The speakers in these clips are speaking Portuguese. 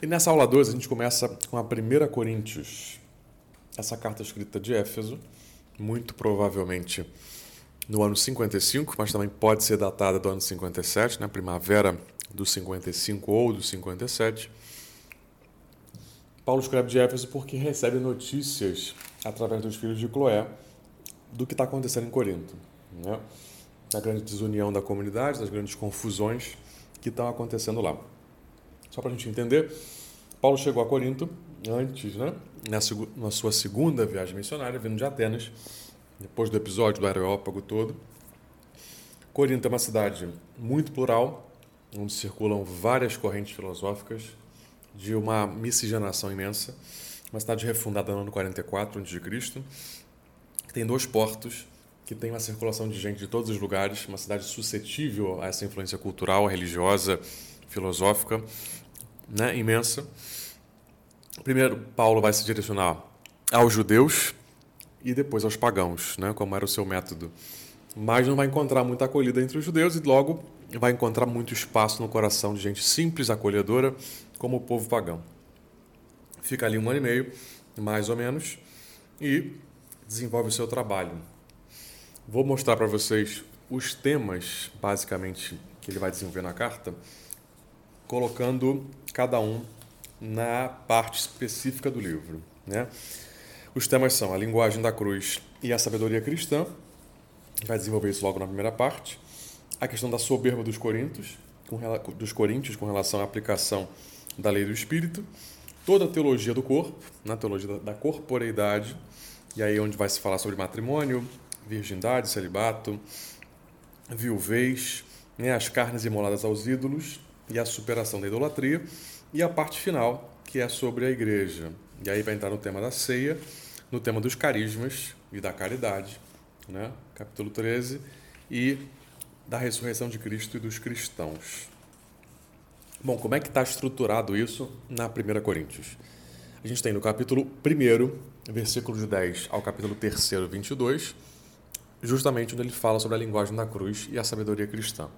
E nessa aula 2 a gente começa com a 1 Coríntios, essa carta escrita de Éfeso, muito provavelmente no ano 55, mas também pode ser datada do ano 57, né? primavera do 55 ou do 57. Paulo escreve de Éfeso porque recebe notícias através dos filhos de Cloé do que está acontecendo em Corinto, né? da grande desunião da comunidade, das grandes confusões que estão acontecendo lá. Só para a gente entender, Paulo chegou a Corinto antes, né? na, na sua segunda viagem missionária, vindo de Atenas, depois do episódio do Areópago todo. Corinto é uma cidade muito plural, onde circulam várias correntes filosóficas, de uma miscigenação imensa. Uma cidade refundada no ano 44 a.C., que tem dois portos, que tem uma circulação de gente de todos os lugares, uma cidade suscetível a essa influência cultural, religiosa, filosófica, né, imensa. Primeiro, Paulo vai se direcionar aos judeus e depois aos pagãos, né, como era o seu método. Mas não vai encontrar muita acolhida entre os judeus e logo vai encontrar muito espaço no coração de gente simples, acolhedora, como o povo pagão. Fica ali um ano e meio, mais ou menos, e desenvolve o seu trabalho. Vou mostrar para vocês os temas, basicamente, que ele vai desenvolver na carta, colocando cada um na parte específica do livro. Né? Os temas são a linguagem da cruz e a sabedoria cristã, vai desenvolver isso logo na primeira parte. A questão da soberba dos coríntios, com, dos coríntios com relação à aplicação da lei do espírito, toda a teologia do corpo, na né? teologia da corporeidade, e aí onde vai se falar sobre matrimônio, virgindade, celibato, viuvez, né? as carnes imoladas aos ídolos e a superação da idolatria, e a parte final, que é sobre a igreja. E aí vai entrar no tema da ceia, no tema dos carismas e da caridade, né? capítulo 13, e da ressurreição de Cristo e dos cristãos. Bom, como é que está estruturado isso na 1 Coríntios? A gente tem no capítulo 1, versículo de 10 ao capítulo 3, 22, justamente onde ele fala sobre a linguagem da cruz e a sabedoria cristã,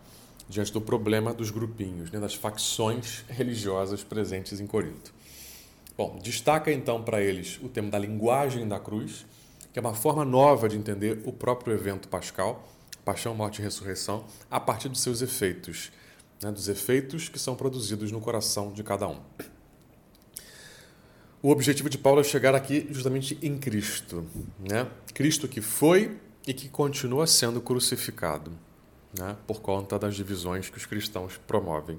diante do problema dos grupinhos, né, das facções religiosas presentes em Corinto. Bom, destaca então para eles o tema da linguagem da cruz, que é uma forma nova de entender o próprio evento pascal, paixão, morte e ressurreição, a partir dos seus efeitos, né, dos efeitos que são produzidos no coração de cada um. O objetivo de Paulo é chegar aqui justamente em Cristo, né? Cristo que foi e que continua sendo crucificado, né? por conta das divisões que os cristãos promovem.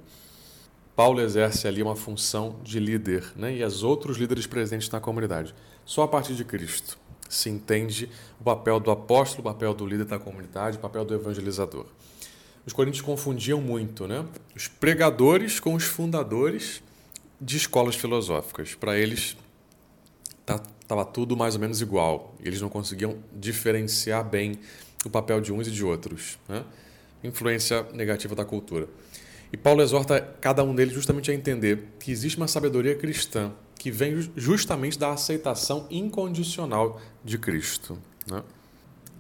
Paulo exerce ali uma função de líder, né? e as outros líderes presentes na comunidade. Só a partir de Cristo se entende o papel do apóstolo, o papel do líder da comunidade, o papel do evangelizador. Os coríntios confundiam muito né? os pregadores com os fundadores de escolas filosóficas. Para eles, estava tá, tudo mais ou menos igual. Eles não conseguiam diferenciar bem o papel de uns e de outros. Né? Influência negativa da cultura. E Paulo exorta cada um deles justamente a entender que existe uma sabedoria cristã que vem justamente da aceitação incondicional de Cristo. Né?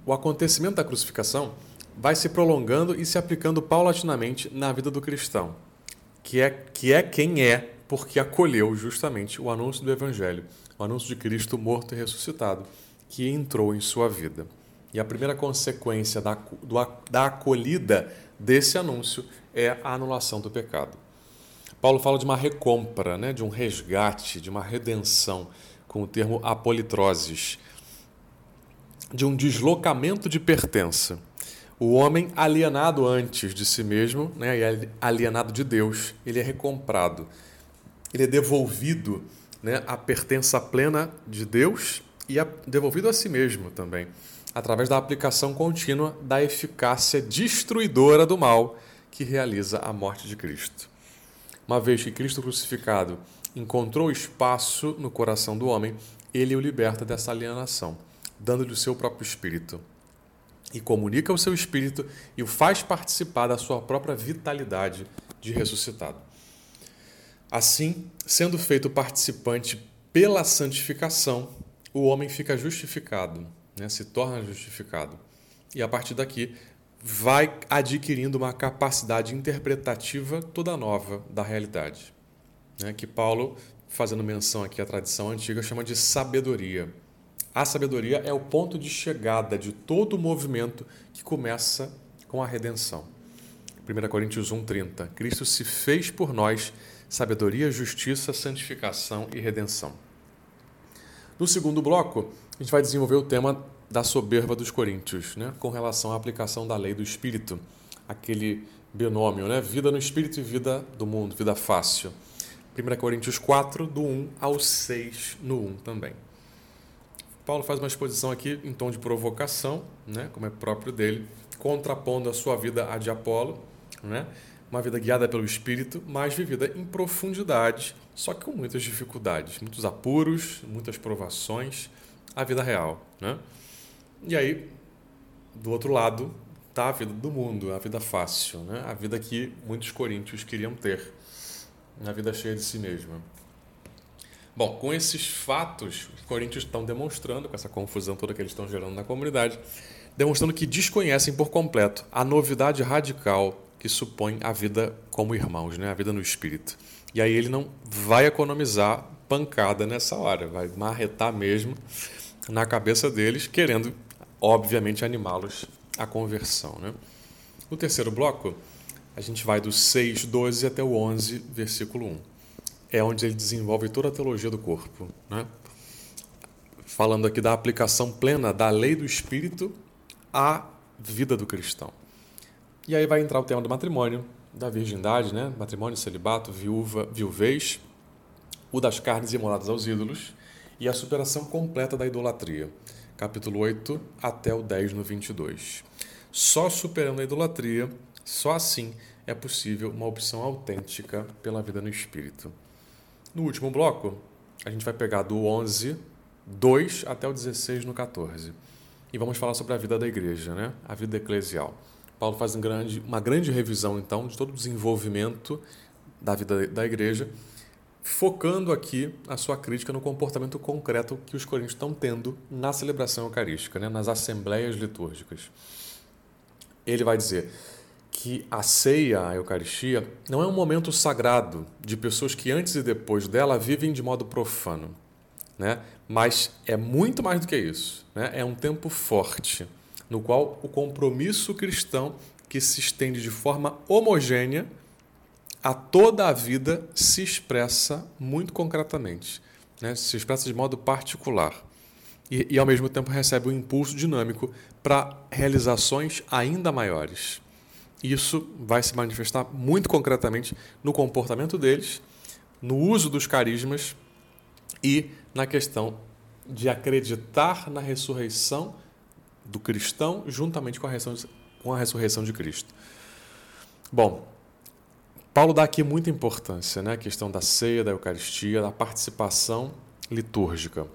O acontecimento da crucificação vai se prolongando e se aplicando paulatinamente na vida do cristão, que é, que é quem é porque acolheu justamente o anúncio do Evangelho, o anúncio de Cristo morto e ressuscitado, que entrou em sua vida. E a primeira consequência da, do, da acolhida desse anúncio é a anulação do pecado. Paulo fala de uma recompra, né, de um resgate, de uma redenção, com o termo apolitroses, de um deslocamento de pertença. O homem alienado antes de si mesmo, né, e alienado de Deus, ele é recomprado ele é devolvido né, a pertença plena de Deus e a, devolvido a si mesmo também, através da aplicação contínua da eficácia destruidora do mal que realiza a morte de Cristo. Uma vez que Cristo crucificado encontrou espaço no coração do homem, ele o liberta dessa alienação, dando-lhe o seu próprio espírito. E comunica o seu espírito e o faz participar da sua própria vitalidade de ressuscitado. Assim, sendo feito participante pela santificação, o homem fica justificado, né? se torna justificado. E a partir daqui, vai adquirindo uma capacidade interpretativa toda nova da realidade. né, que Paulo, fazendo menção aqui à tradição antiga, chama de sabedoria. A sabedoria é o ponto de chegada de todo o movimento que começa com a redenção. 1 Coríntios 1,30 Cristo se fez por nós sabedoria, justiça, santificação e redenção. No segundo bloco, a gente vai desenvolver o tema da soberba dos coríntios, né, com relação à aplicação da lei do Espírito, aquele binômio, né, vida no Espírito e vida do mundo, vida fácil. 1 Coríntios 4, do 1 ao 6, no 1 também. Paulo faz uma exposição aqui em tom de provocação, né, como é próprio dele, contrapondo a sua vida à de Apolo, né, uma vida guiada pelo Espírito, mas vivida em profundidade, só que com muitas dificuldades, muitos apuros, muitas provações, a vida real. Né? E aí, do outro lado, está a vida do mundo, a vida fácil, né? a vida que muitos coríntios queriam ter, a vida cheia de si mesma. Bom, com esses fatos, os coríntios estão demonstrando, com essa confusão toda que eles estão gerando na comunidade, demonstrando que desconhecem por completo a novidade radical que supõe a vida como irmãos, né? a vida no espírito. E aí ele não vai economizar pancada nessa hora, vai marretar mesmo na cabeça deles, querendo, obviamente, animá-los à conversão. Né? No terceiro bloco, a gente vai do 6, 12 até o 11, versículo 1. É onde ele desenvolve toda a teologia do corpo. Né? Falando aqui da aplicação plena da lei do Espírito à vida do cristão. E aí vai entrar o tema do matrimônio, da virgindade, né? matrimônio, celibato, viúva, viuvez, o das carnes imoladas aos ídolos e a superação completa da idolatria. Capítulo 8 até o 10 no 22. Só superando a idolatria, só assim é possível uma opção autêntica pela vida no espírito. No último bloco, a gente vai pegar do 11, 2 até o 16 no 14. E vamos falar sobre a vida da igreja, né? a vida eclesial. Paulo faz um grande, uma grande revisão, então, de todo o desenvolvimento da vida da igreja, focando aqui a sua crítica no comportamento concreto que os coríntios estão tendo na celebração eucarística, né? nas assembleias litúrgicas. Ele vai dizer que a ceia, a Eucaristia, não é um momento sagrado de pessoas que antes e depois dela vivem de modo profano, né? mas é muito mais do que isso. Né? É um tempo forte no qual o compromisso cristão, que se estende de forma homogênea a toda a vida, se expressa muito concretamente, né? se expressa de modo particular. E, e, ao mesmo tempo, recebe um impulso dinâmico para realizações ainda maiores. Isso vai se manifestar muito concretamente no comportamento deles, no uso dos carismas e na questão de acreditar na ressurreição do cristão juntamente com a ressurreição, com a ressurreição de Cristo. Bom, Paulo dá aqui muita importância, né? A questão da ceia, da Eucaristia, da participação litúrgica.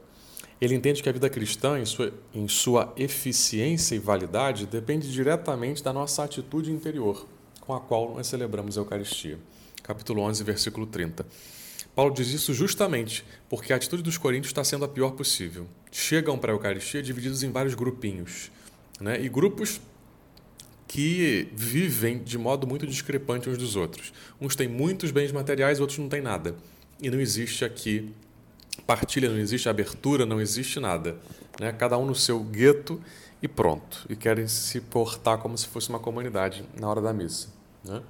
Ele entende que a vida cristã, em sua, em sua eficiência e validade, depende diretamente da nossa atitude interior, com a qual nós celebramos a Eucaristia. Capítulo 11, versículo 30. Paulo diz isso justamente porque a atitude dos coríntios está sendo a pior possível. Chegam para a Eucaristia divididos em vários grupinhos. Né? E grupos que vivem de modo muito discrepante uns dos outros. Uns têm muitos bens materiais, outros não têm nada. E não existe aqui partilha, não existe abertura, não existe nada. Né? Cada um no seu gueto e pronto. E querem se portar como se fosse uma comunidade na hora da missa. Né?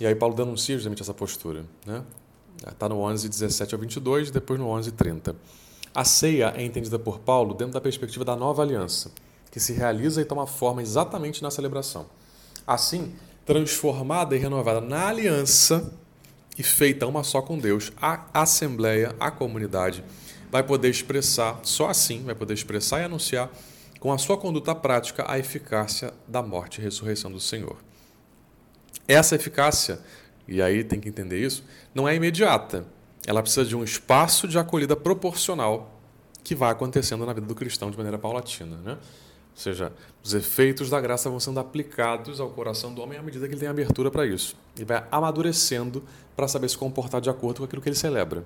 E aí Paulo denuncia justamente essa postura. Né? Está no 11, 17 ao 22, depois no 11, 30. A ceia é entendida por Paulo dentro da perspectiva da nova aliança, que se realiza e toma forma exatamente na celebração. Assim, transformada e renovada na aliança e feita uma só com Deus, a assembleia, a comunidade, vai poder expressar, só assim, vai poder expressar e anunciar com a sua conduta prática a eficácia da morte e ressurreição do Senhor. Essa eficácia e aí tem que entender isso, não é imediata. Ela precisa de um espaço de acolhida proporcional que vai acontecendo na vida do cristão de maneira paulatina. Né? Ou seja, os efeitos da graça vão sendo aplicados ao coração do homem à medida que ele tem abertura para isso. E vai amadurecendo para saber se comportar de acordo com aquilo que ele celebra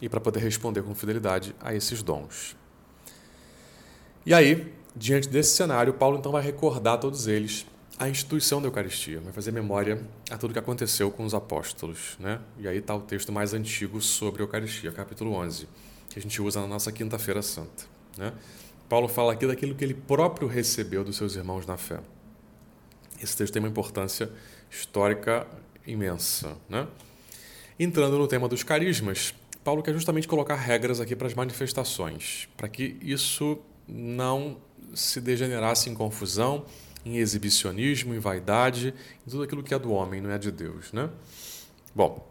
e para poder responder com fidelidade a esses dons. E aí, diante desse cenário, Paulo então vai recordar a todos eles a instituição da Eucaristia, vai fazer memória a tudo que aconteceu com os apóstolos. Né? E aí está o texto mais antigo sobre a Eucaristia, capítulo 11, que a gente usa na nossa Quinta-feira Santa. Né? Paulo fala aqui daquilo que ele próprio recebeu dos seus irmãos na fé. Esse texto tem uma importância histórica imensa. Né? Entrando no tema dos carismas, Paulo quer justamente colocar regras aqui para as manifestações, para que isso não se degenerasse em confusão, em exibicionismo, em vaidade, em tudo aquilo que é do homem, não é de Deus. Né? Bom,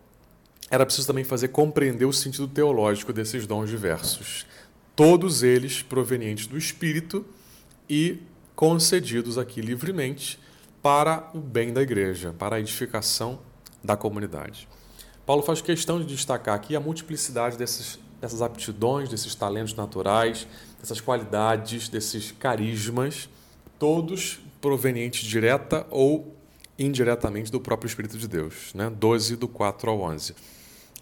era preciso também fazer compreender o sentido teológico desses dons diversos, todos eles provenientes do Espírito e concedidos aqui livremente para o bem da igreja, para a edificação da comunidade. Paulo faz questão de destacar aqui a multiplicidade desses, dessas aptidões, desses talentos naturais, dessas qualidades, desses carismas, todos provenientes direta ou indiretamente do próprio Espírito de Deus. Né? 12, do 4 ao 11.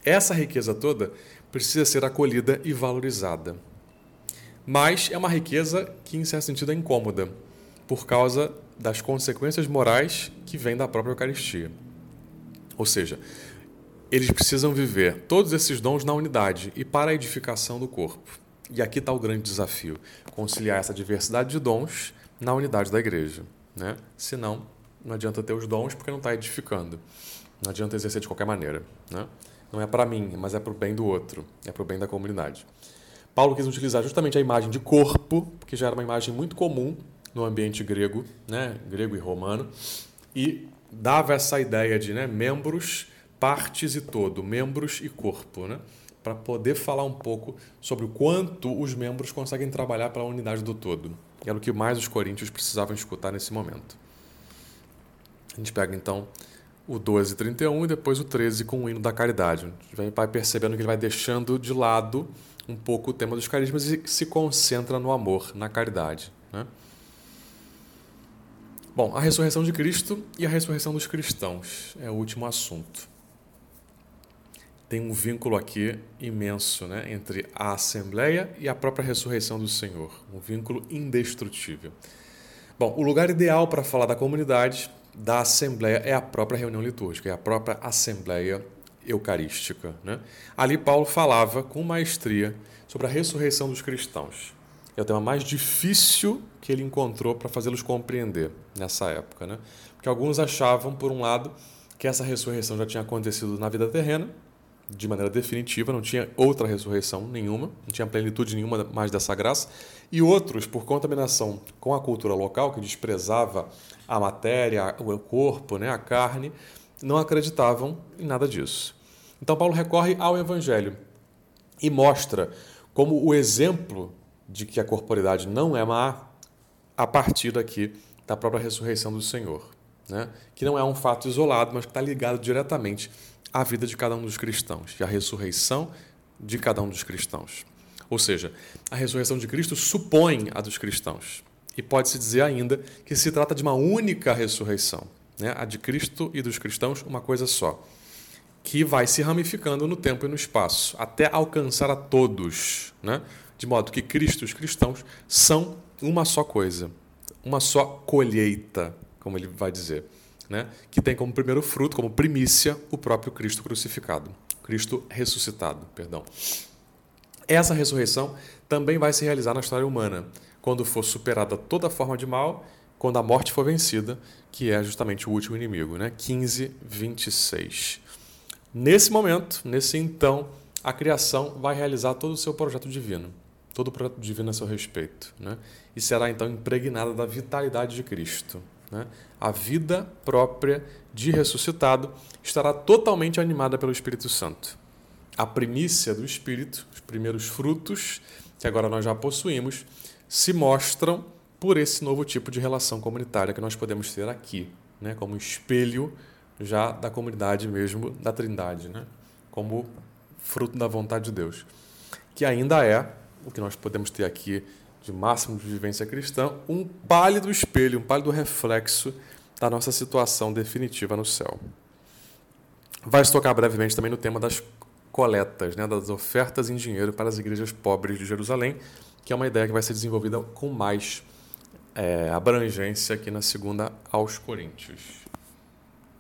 Essa riqueza toda precisa ser acolhida e valorizada. Mas é uma riqueza que, em certo sentido, é incômoda, por causa das consequências morais que vêm da própria Eucaristia. Ou seja, eles precisam viver todos esses dons na unidade e para a edificação do corpo. E aqui está o grande desafio: conciliar essa diversidade de dons na unidade da igreja. Né? Senão, não adianta ter os dons porque não está edificando. Não adianta exercer de qualquer maneira. Né? Não é para mim, mas é para o bem do outro, é para o bem da comunidade. Paulo quis utilizar justamente a imagem de corpo, que já era uma imagem muito comum no ambiente grego, né? grego e romano, e dava essa ideia de né? membros, partes e todo, membros e corpo. Né? para poder falar um pouco sobre o quanto os membros conseguem trabalhar para a unidade do todo. Era o que mais os coríntios precisavam escutar nesse momento. A gente pega então o 12, 31 e depois o 13 com o hino da caridade. A gente vai percebendo que ele vai deixando de lado um pouco o tema dos carismas e se concentra no amor, na caridade. Né? Bom, a ressurreição de Cristo e a ressurreição dos cristãos é o último assunto tem um vínculo aqui imenso né, entre a Assembleia e a própria ressurreição do Senhor, um vínculo indestrutível. Bom, o lugar ideal para falar da comunidade, da Assembleia, é a própria reunião litúrgica, é a própria Assembleia Eucarística. Né? Ali, Paulo falava com maestria sobre a ressurreição dos cristãos. É o tema mais difícil que ele encontrou para fazê-los compreender nessa época. Né? Porque alguns achavam, por um lado, que essa ressurreição já tinha acontecido na vida terrena, de maneira definitiva, não tinha outra ressurreição nenhuma, não tinha plenitude nenhuma mais dessa graça, e outros, por contaminação com a cultura local, que desprezava a matéria, o corpo, né, a carne, não acreditavam em nada disso. Então, Paulo recorre ao Evangelho e mostra como o exemplo de que a corporidade não é má, a partir daqui da própria ressurreição do Senhor, né? que não é um fato isolado, mas que está ligado diretamente a vida de cada um dos cristãos e a ressurreição de cada um dos cristãos. Ou seja, a ressurreição de Cristo supõe a dos cristãos. E pode-se dizer ainda que se trata de uma única ressurreição, né? a de Cristo e dos cristãos, uma coisa só, que vai se ramificando no tempo e no espaço, até alcançar a todos, né? de modo que Cristo e os cristãos são uma só coisa, uma só colheita, como ele vai dizer né, que tem como primeiro fruto, como primícia, o próprio Cristo crucificado, Cristo ressuscitado, perdão. Essa ressurreição também vai se realizar na história humana, quando for superada toda forma de mal, quando a morte for vencida, que é justamente o último inimigo, né? 15, 26. Nesse momento, nesse então, a criação vai realizar todo o seu projeto divino, todo o projeto divino a seu respeito, né? e será então impregnada da vitalidade de Cristo. Né? A vida própria de ressuscitado estará totalmente animada pelo Espírito Santo. A primícia do Espírito, os primeiros frutos, que agora nós já possuímos, se mostram por esse novo tipo de relação comunitária que nós podemos ter aqui, né? como espelho já da comunidade mesmo da Trindade, né? como fruto da vontade de Deus, que ainda é o que nós podemos ter aqui de máximo de vivência cristã, um pálido espelho, um pálido reflexo da nossa situação definitiva no céu. Vai se tocar brevemente também no tema das coletas, né, das ofertas em dinheiro para as igrejas pobres de Jerusalém, que é uma ideia que vai ser desenvolvida com mais é, abrangência aqui na segunda aos Coríntios.